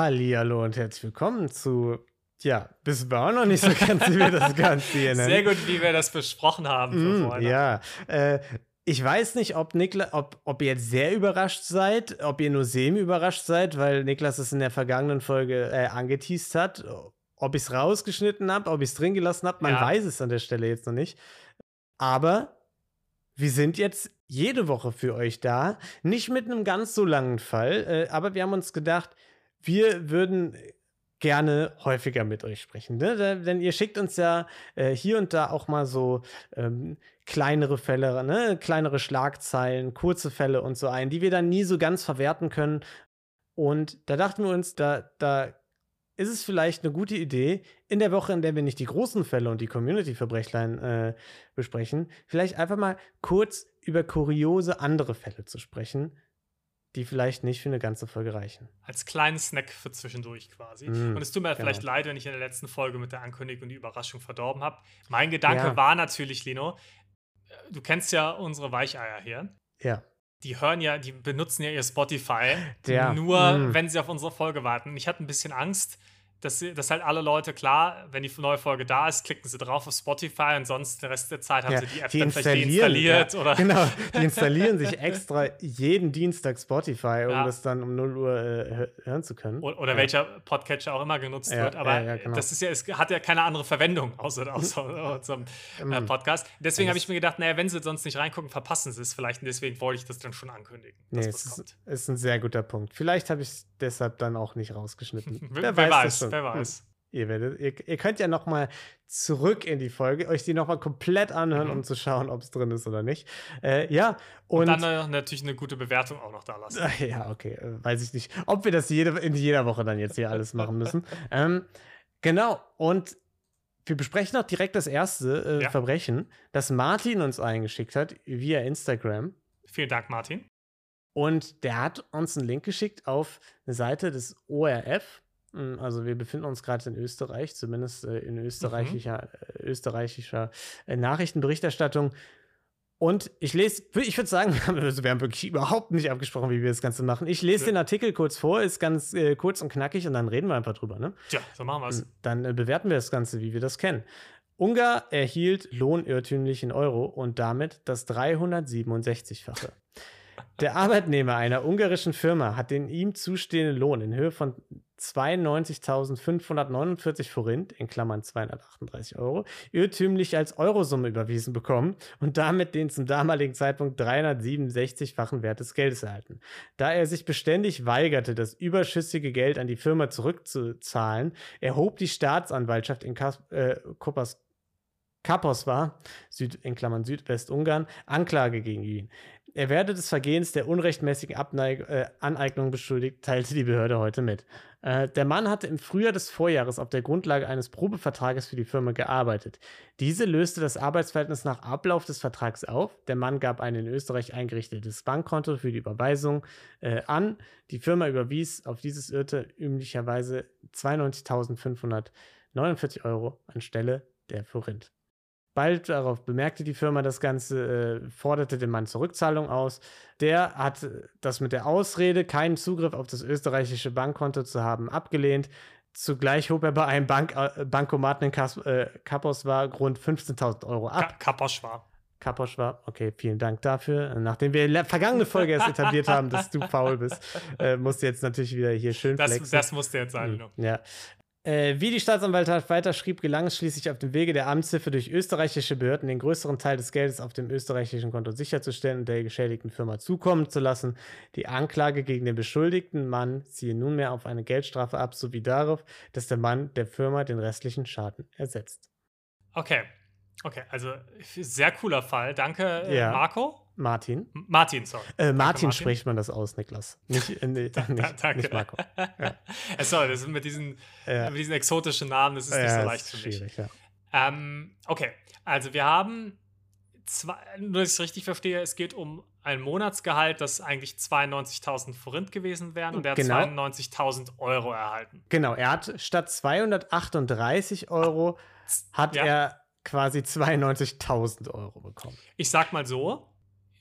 Hallihallo und herzlich willkommen zu, ja, wissen wir auch noch nicht so ganz, wie wir das Ganze hier nennen. Sehr gut, wie wir das besprochen haben. Mm, ja, äh, ich weiß nicht, ob, Nikla ob, ob ihr jetzt sehr überrascht seid, ob ihr nur semi-überrascht seid, weil Niklas es in der vergangenen Folge äh, angeteased hat. Ob ich es rausgeschnitten habe, ob ich es drin gelassen habe, man ja. weiß es an der Stelle jetzt noch nicht. Aber wir sind jetzt jede Woche für euch da. Nicht mit einem ganz so langen Fall, äh, aber wir haben uns gedacht, wir würden gerne häufiger mit euch sprechen. Ne? Denn ihr schickt uns ja äh, hier und da auch mal so ähm, kleinere Fälle, ne? kleinere Schlagzeilen, kurze Fälle und so ein, die wir dann nie so ganz verwerten können. Und da dachten wir uns, da, da ist es vielleicht eine gute Idee, in der Woche, in der wir nicht die großen Fälle und die Community-Verbrechlein äh, besprechen, vielleicht einfach mal kurz über kuriose andere Fälle zu sprechen, die vielleicht nicht für eine ganze Folge reichen. Als kleinen Snack für zwischendurch quasi. Mm, und es tut mir genau. vielleicht leid, wenn ich in der letzten Folge mit der Ankündigung und die Überraschung verdorben habe. Mein Gedanke ja. war natürlich, Lino, äh, du kennst ja unsere Weicheier hier. Ja. Die hören ja, die benutzen ja ihr Spotify ja. nur, mm. wenn sie auf unsere Folge warten. Ich hatte ein bisschen Angst, dass, dass halt alle Leute, klar, wenn die neue Folge da ist, klicken sie drauf auf Spotify und sonst den Rest der Zeit haben ja, sie die App die dann vielleicht deinstalliert. Ja, oder genau, die installieren sich extra jeden Dienstag Spotify, um ja. das dann um 0 Uhr äh, hören zu können. Oder, oder welcher Podcatcher auch immer genutzt wird. Aber genau. das ist ja, es hat ja keine andere Verwendung außer, außer unserem äh, Podcast. Deswegen habe ich mir gedacht, naja, wenn sie sonst nicht reingucken, verpassen sie es vielleicht. Und deswegen wollte ich das dann schon ankündigen. Nee, es ist, ist, ein sehr guter Punkt. Vielleicht habe ich es deshalb dann auch nicht rausgeschnitten. wer, wer weiß, wer weiß. Hm. Ihr, werdet, ihr, ihr, könnt ja noch mal zurück in die Folge, euch die noch mal komplett anhören, mhm. um zu schauen, ob es drin ist oder nicht. Äh, ja, und, und dann natürlich eine gute Bewertung auch noch da lassen. Ja, okay, äh, weiß ich nicht, ob wir das jede, in jeder Woche dann jetzt hier alles machen müssen. ähm, genau, und wir besprechen auch direkt das erste äh, ja. Verbrechen, das Martin uns eingeschickt hat via Instagram. Vielen Dank, Martin. Und der hat uns einen Link geschickt auf eine Seite des ORF. Hm, also wir befinden uns gerade in Österreich, zumindest äh, in österreichischer, mhm. österreichischer äh, Nachrichtenberichterstattung. Und ich lese, ich würde sagen, wir haben wirklich überhaupt nicht abgesprochen, wie wir das Ganze machen. Ich lese ja. den Artikel kurz vor, ist ganz äh, kurz und knackig und dann reden wir einfach drüber. Ne? Tja, so machen wir es. Hm, dann äh, bewerten wir das Ganze, wie wir das kennen. Ungar erhielt Lohn irrtümlich in Euro und damit das 367-fache. Der Arbeitnehmer einer ungarischen Firma hat den ihm zustehenden Lohn in Höhe von 92.549 Forint, in Klammern 238 Euro, irrtümlich als Eurosumme überwiesen bekommen und damit den zum damaligen Zeitpunkt 367-fachen Wert des Geldes erhalten. Da er sich beständig weigerte, das überschüssige Geld an die Firma zurückzuzahlen, erhob die Staatsanwaltschaft in Kas äh, war, Süd, in Klammern Südwestungarn, Anklage gegen ihn. Er werde des Vergehens der unrechtmäßigen Abneig äh, Aneignung beschuldigt, teilte die Behörde heute mit. Äh, der Mann hatte im Frühjahr des Vorjahres auf der Grundlage eines Probevertrages für die Firma gearbeitet. Diese löste das Arbeitsverhältnis nach Ablauf des Vertrags auf. Der Mann gab ein in Österreich eingerichtetes Bankkonto für die Überweisung äh, an. Die Firma überwies auf dieses irrtümlicherweise 92.549 Euro anstelle der Forint. Bald darauf bemerkte die Firma das Ganze, äh, forderte den Mann zur Rückzahlung aus. Der hat das mit der Ausrede, keinen Zugriff auf das österreichische Bankkonto zu haben, abgelehnt. Zugleich hob er bei einem Bank, äh, Bankomaten in Kas äh, Kapos war rund 15.000 Euro ab. Ka Kapos war. Kapos war. Okay, vielen Dank dafür. Nachdem wir in der vergangene Folge erst etabliert haben, dass du faul bist, äh, musst du jetzt natürlich wieder hier schön das, flexen. Das musste jetzt sein. Hm, ja. Äh, wie die Staatsanwaltschaft weiter schrieb, gelang es schließlich auf dem Wege der Amtshilfe durch österreichische Behörden, den größeren Teil des Geldes auf dem österreichischen Konto sicherzustellen und der geschädigten Firma zukommen zu lassen. Die Anklage gegen den beschuldigten Mann ziehe nunmehr auf eine Geldstrafe ab, sowie darauf, dass der Mann der Firma den restlichen Schaden ersetzt. Okay, okay, also sehr cooler Fall. Danke, äh, ja. Marco. Martin. Martin, sorry. Äh, Martin, Martin, spricht man das aus, Niklas. Nicht, äh, nee, nicht, Danke. nicht Marco. Ja. Äh, sorry, das ist mit diesen, ja. mit diesen exotischen Namen, das ist nicht so leicht für mich. Ja. Ähm, okay, also wir haben, zwei, nur dass ich es richtig verstehe, es geht um ein Monatsgehalt, das eigentlich 92.000 Forint gewesen wären und er genau. hat 92.000 Euro erhalten. Genau, er hat statt 238 Euro, hat er quasi 92.000 Euro bekommen. Ich sag mal so,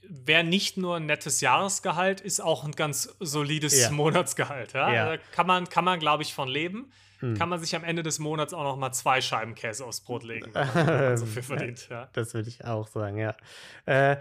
wäre nicht nur ein nettes Jahresgehalt, ist auch ein ganz solides ja. Monatsgehalt. Ja? ja. Also kann man, kann man glaube ich, von leben. Hm. Kann man sich am Ende des Monats auch noch mal zwei Scheiben Käse aufs Brot legen, wenn man so viel verdient. Ja. Das würde ich auch sagen, ja. Äh,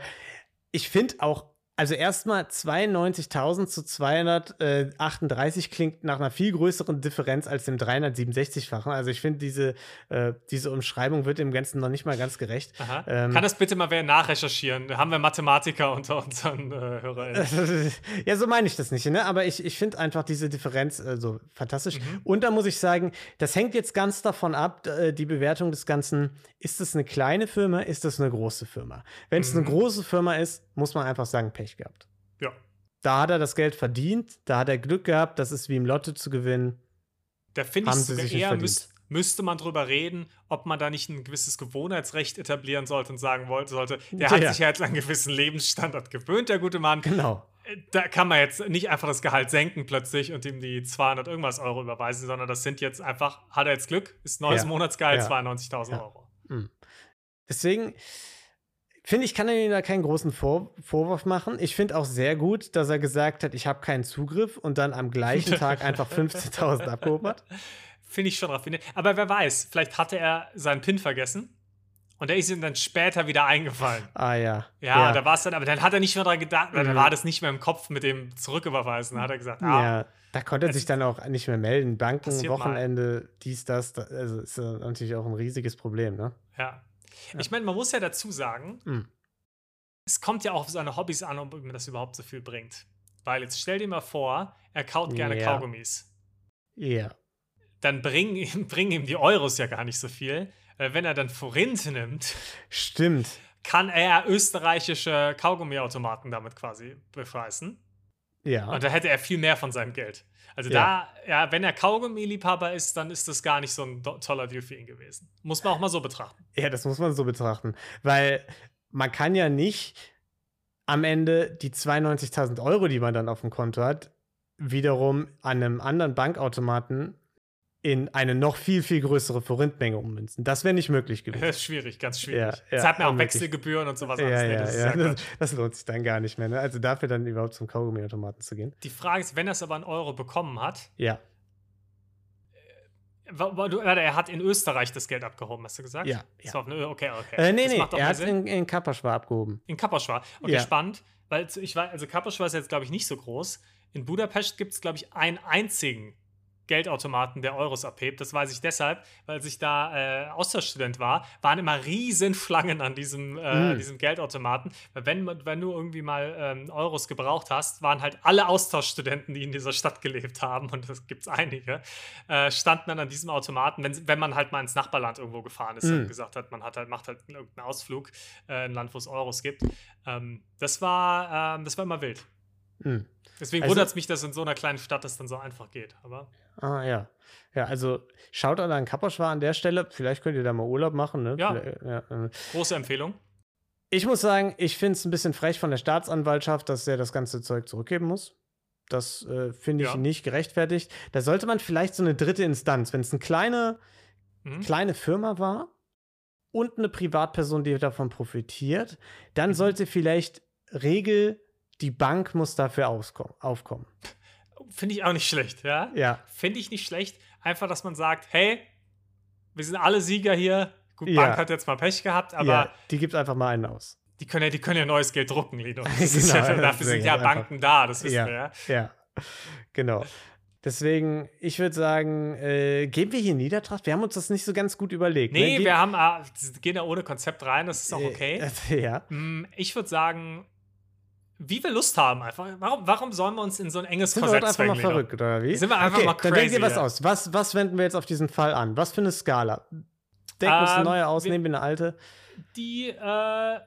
ich finde auch also erstmal 92.000 zu 238 klingt nach einer viel größeren Differenz als dem 367-fachen. Also ich finde, diese, äh, diese Umschreibung wird dem Ganzen noch nicht mal ganz gerecht. Ähm, Kann das bitte mal wer nachrecherchieren? Haben wir Mathematiker unter unseren äh, HörerInnen? ja, so meine ich das nicht. Ne? Aber ich, ich finde einfach diese Differenz äh, so fantastisch. Mhm. Und da muss ich sagen, das hängt jetzt ganz davon ab, äh, die Bewertung des Ganzen. Ist es eine kleine Firma? Ist es eine große Firma? Wenn es mhm. eine große Firma ist, muss man einfach sagen, Pech gehabt. Ja. Da hat er das Geld verdient, da hat er Glück gehabt, das ist wie im Lotto zu gewinnen. Da finde ich sogar eher, müß, müsste man drüber reden, ob man da nicht ein gewisses Gewohnheitsrecht etablieren sollte und sagen wollte, sollte, der hat sich ja jetzt an einen gewissen Lebensstandard gewöhnt, der gute Mann. Genau. Äh, da kann man jetzt nicht einfach das Gehalt senken plötzlich und ihm die 200 irgendwas Euro überweisen, sondern das sind jetzt einfach, hat er jetzt Glück, ist neues ja. Monatsgehalt, ja. 92.000 ja. Euro. Mhm. Deswegen, finde ich, kann er ihm da keinen großen Vor Vorwurf machen. Ich finde auch sehr gut, dass er gesagt hat, ich habe keinen Zugriff und dann am gleichen Tag einfach 15.000 abgehoben hat. Finde ich schon raffiniert. Aber wer weiß, vielleicht hatte er seinen PIN vergessen. Und der ist ihm dann später wieder eingefallen. Ah ja. Ja, ja. da war es dann, aber dann hat er nicht mehr dran gedacht, mhm. dann war das nicht mehr im Kopf mit dem Zurücküberweisen. Da hat er gesagt, ah. Ja, da konnte er sich dann auch nicht mehr melden. Banken, Wochenende, mal. dies, das. Also ist natürlich auch ein riesiges Problem, ne? Ja. Ich meine, man muss ja dazu sagen, mhm. es kommt ja auch auf seine Hobbys an, ob ihm das überhaupt so viel bringt. Weil jetzt stell dir mal vor, er kaut gerne yeah. Kaugummis. Ja. Dann bringen bring ihm die Euros ja gar nicht so viel. Weil wenn er dann Forint nimmt, stimmt, kann er österreichische Kaugummiautomaten damit quasi befreisen. Ja. Und da hätte er viel mehr von seinem Geld. Also ja. da, ja, wenn er Kaugummi-Liebhaber ist, dann ist das gar nicht so ein toller Deal für ihn gewesen. Muss man auch mal so betrachten. Ja, das muss man so betrachten. Weil man kann ja nicht am Ende die 92.000 Euro, die man dann auf dem Konto hat, wiederum an einem anderen Bankautomaten in eine noch viel, viel größere Forintmenge ummünzen. Das wäre nicht möglich gewesen. Das ist schwierig, ganz schwierig. Ja, ja, hat mir auch Wechselgebühren und sowas. Ja, ja, das, ja, das, das, lohnt sich dann gar nicht mehr. Ne? Also dafür dann überhaupt zum Kaugummiautomaten zu gehen. Die Frage ist, wenn er es aber einen Euro bekommen hat. Ja. Äh, er hat in Österreich das Geld abgehoben, hast du gesagt? Ja. ja. okay, okay. Äh, nee, nee, er hat in, in Kapperschwar abgehoben. In Kapperschwar. Okay, ja. spannend. Weil ich war, also Kapperschwar ist jetzt, glaube ich, nicht so groß. In Budapest gibt es, glaube ich, einen einzigen Geldautomaten der Euros abhebt. Das weiß ich deshalb, weil ich da äh, Austauschstudent war, waren immer riesen Schlangen an diesem, äh, mm. diesem Geldautomaten. Weil wenn, wenn du irgendwie mal ähm, Euros gebraucht hast, waren halt alle Austauschstudenten, die in dieser Stadt gelebt haben, und das gibt es einige, äh, standen dann an diesem Automaten, wenn, wenn man halt mal ins Nachbarland irgendwo gefahren ist mm. und gesagt hat, man hat halt, macht halt irgendeinen Ausflug äh, in ein Land, wo es Euros gibt. Ähm, das, war, ähm, das war immer wild. Mm. Deswegen also, wundert es mich, dass in so einer kleinen Stadt das dann so einfach geht. Aber Ah, ja. Ja, also schaut an Kapperschwar an der Stelle. Vielleicht könnt ihr da mal Urlaub machen. Ne? Ja. ja äh. Große Empfehlung. Ich muss sagen, ich finde es ein bisschen frech von der Staatsanwaltschaft, dass er das ganze Zeug zurückgeben muss. Das äh, finde ich ja. nicht gerechtfertigt. Da sollte man vielleicht so eine dritte Instanz, wenn es eine kleine, mhm. kleine Firma war und eine Privatperson, die davon profitiert, dann mhm. sollte vielleicht Regel, die Bank muss dafür aufkommen. Finde ich auch nicht schlecht, ja? Ja. Finde ich nicht schlecht. Einfach, dass man sagt, hey, wir sind alle Sieger hier. Gut, ja. Bank hat jetzt mal Pech gehabt, aber. Ja, die gibt einfach mal einen aus. Die können ja, die können ja neues Geld drucken, Lino. genau, ja, dafür sind ja Banken einfach. da, das wissen ja, wir, ja. Ja, genau. Deswegen, ich würde sagen, äh, gehen wir hier Niedertracht? Wir haben uns das nicht so ganz gut überlegt. Ne? Nee, ne? wir haben, ah, gehen da ohne Konzept rein, das ist auch äh, okay. Äh, ja. Mm, ich würde sagen, wie wir Lust haben einfach. Warum, warum sollen wir uns in so ein enges Sind Korsett wir einfach mal verrückt, oder wie? Sind wir einfach okay, mal crazy. Dann denkt ihr was aus. Was, was wenden wir jetzt auf diesen Fall an? Was für eine Skala? Denken wir uns eine ähm, neue aus, nehmen wir eine alte? Die, äh,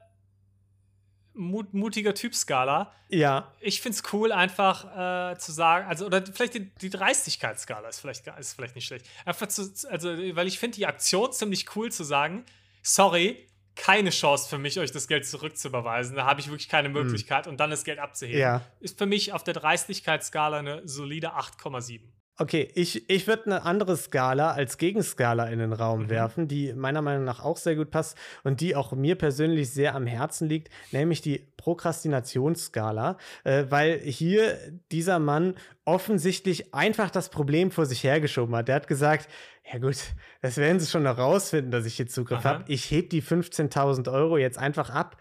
mut, mutiger Typ-Skala. Ja. Ich finde es cool, einfach äh, zu sagen, also, oder vielleicht die, die Dreistigkeitsskala ist vielleicht, ist vielleicht nicht schlecht. Einfach zu, also, weil ich finde die Aktion ziemlich cool zu sagen, sorry, keine Chance für mich, euch das Geld zurückzuüberweisen. Da habe ich wirklich keine hm. Möglichkeit. Mhm. Und dann das Geld abzuheben. Ja. Ist für mich auf der Dreistigkeitsskala eine solide 8,7. Okay, ich, ich würde eine andere Skala als Gegenskala in den Raum mhm. werfen, die meiner Meinung nach auch sehr gut passt und die auch mir persönlich sehr am Herzen liegt, nämlich die Prokrastinationsskala, äh, weil hier dieser Mann offensichtlich einfach das Problem vor sich hergeschoben hat. Der hat gesagt, ja gut, das werden sie schon noch rausfinden, dass ich hier Zugriff habe. Ich heb die 15.000 Euro jetzt einfach ab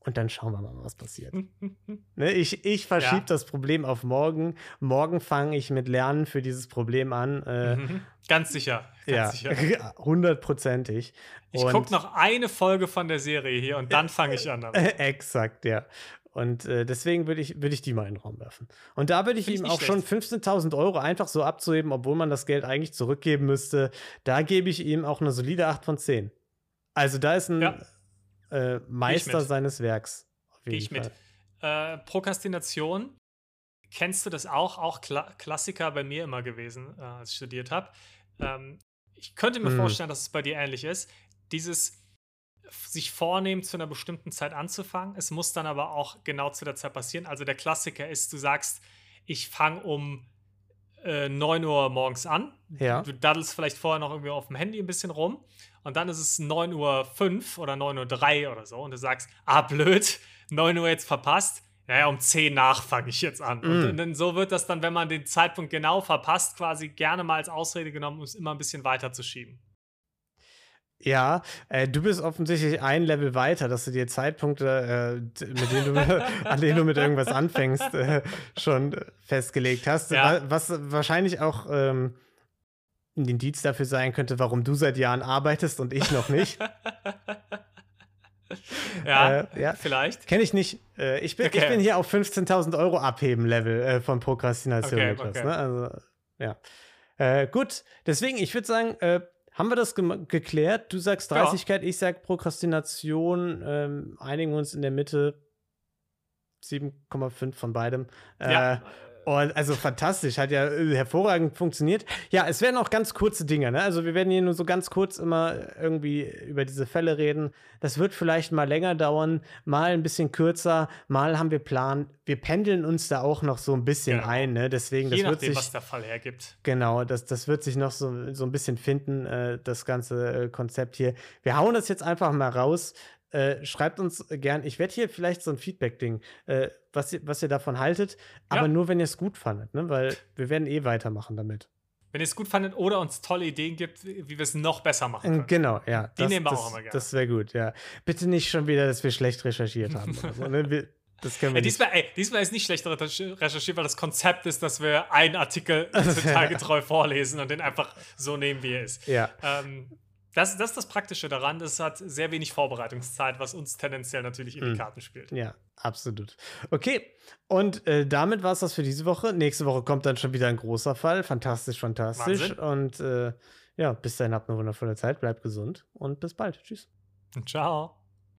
und dann schauen wir mal, was passiert. ne, ich ich verschiebe ja. das Problem auf morgen. Morgen fange ich mit Lernen für dieses Problem an. Äh, mhm. Ganz sicher. Ganz ja, hundertprozentig. Ich gucke noch eine Folge von der Serie hier und dann fange ich an. Damit. Exakt, ja. Und äh, deswegen würde ich, würd ich die mal in den Raum werfen. Und da würde ich Find ihm auch schlecht. schon 15.000 Euro einfach so abzuheben, obwohl man das Geld eigentlich zurückgeben müsste. Da gebe ich ihm auch eine solide 8 von 10. Also da ist ein, ja äh, Meister seines Werks. Gehe ich mit. Äh, Prokrastination, kennst du das auch? Auch Kla Klassiker bei mir immer gewesen, äh, als ich studiert habe. Ähm, ich könnte mir hm. vorstellen, dass es bei dir ähnlich ist. Dieses sich vornehmen, zu einer bestimmten Zeit anzufangen. Es muss dann aber auch genau zu der Zeit passieren. Also der Klassiker ist, du sagst, ich fange um äh, 9 Uhr morgens an. Ja. Du daddelst vielleicht vorher noch irgendwie auf dem Handy ein bisschen rum und dann ist es 9.05 Uhr oder 9.03 Uhr oder so und du sagst, ah, blöd, 9 Uhr jetzt verpasst. Naja, um 10 nach fange ich jetzt an. Mm. Und, und so wird das dann, wenn man den Zeitpunkt genau verpasst, quasi gerne mal als Ausrede genommen, um es immer ein bisschen weiter zu schieben. Ja, äh, du bist offensichtlich ein Level weiter, dass du dir Zeitpunkte, äh, mit denen du, an denen du mit irgendwas anfängst, äh, schon festgelegt hast. Ja. Was wahrscheinlich auch ähm, ein Indiz dafür sein könnte, warum du seit Jahren arbeitest und ich noch nicht. ja, äh, ja, vielleicht. Kenne ich nicht. Äh, ich, bin, okay. ich bin hier auf 15.000 Euro Abheben-Level äh, von Prokrastination. Okay, okay. Ne? Also, ja. Äh, gut, deswegen, ich würde sagen, äh, haben wir das ge geklärt? Du sagst Dreistigkeit, ja. ich sag Prokrastination. Ähm, einigen wir uns in der Mitte. 7,5 von beidem. Ja. Äh, und also fantastisch, hat ja äh, hervorragend funktioniert. Ja, es werden auch ganz kurze Dinge, ne? Also wir werden hier nur so ganz kurz immer irgendwie über diese Fälle reden. Das wird vielleicht mal länger dauern, mal ein bisschen kürzer, mal haben wir Plan. Wir pendeln uns da auch noch so ein bisschen genau. ein, ne? Deswegen, Je das nachdem, wird sich, was der Fall hergibt. Genau, das, das wird sich noch so, so ein bisschen finden, äh, das ganze äh, Konzept hier. Wir hauen das jetzt einfach mal raus. Äh, schreibt uns gern. Ich werde hier vielleicht so ein Feedback-Ding, äh, was, ihr, was ihr davon haltet, aber ja. nur, wenn ihr es gut fandet, ne? weil wir werden eh weitermachen damit. Wenn ihr es gut fandet oder uns tolle Ideen gibt, wie wir es noch besser machen können. Genau, ja. Die das, nehmen wir das, auch immer gerne. Das wäre gut, ja. Bitte nicht schon wieder, dass wir schlecht recherchiert haben. so, ne? wir, das können wir ja, diesmal, ey, diesmal ist nicht schlecht recherchiert, weil das Konzept ist, dass wir einen Artikel detailgetreu vorlesen und den einfach so nehmen, wie er ist. Ja. Ähm, das, das ist das Praktische daran. Es hat sehr wenig Vorbereitungszeit, was uns tendenziell natürlich in die hm. Karten spielt. Ja, absolut. Okay, und äh, damit war es das für diese Woche. Nächste Woche kommt dann schon wieder ein großer Fall. Fantastisch, fantastisch. Wahnsinn. Und äh, ja, bis dahin habt eine wundervolle Zeit. Bleibt gesund und bis bald. Tschüss. Ciao.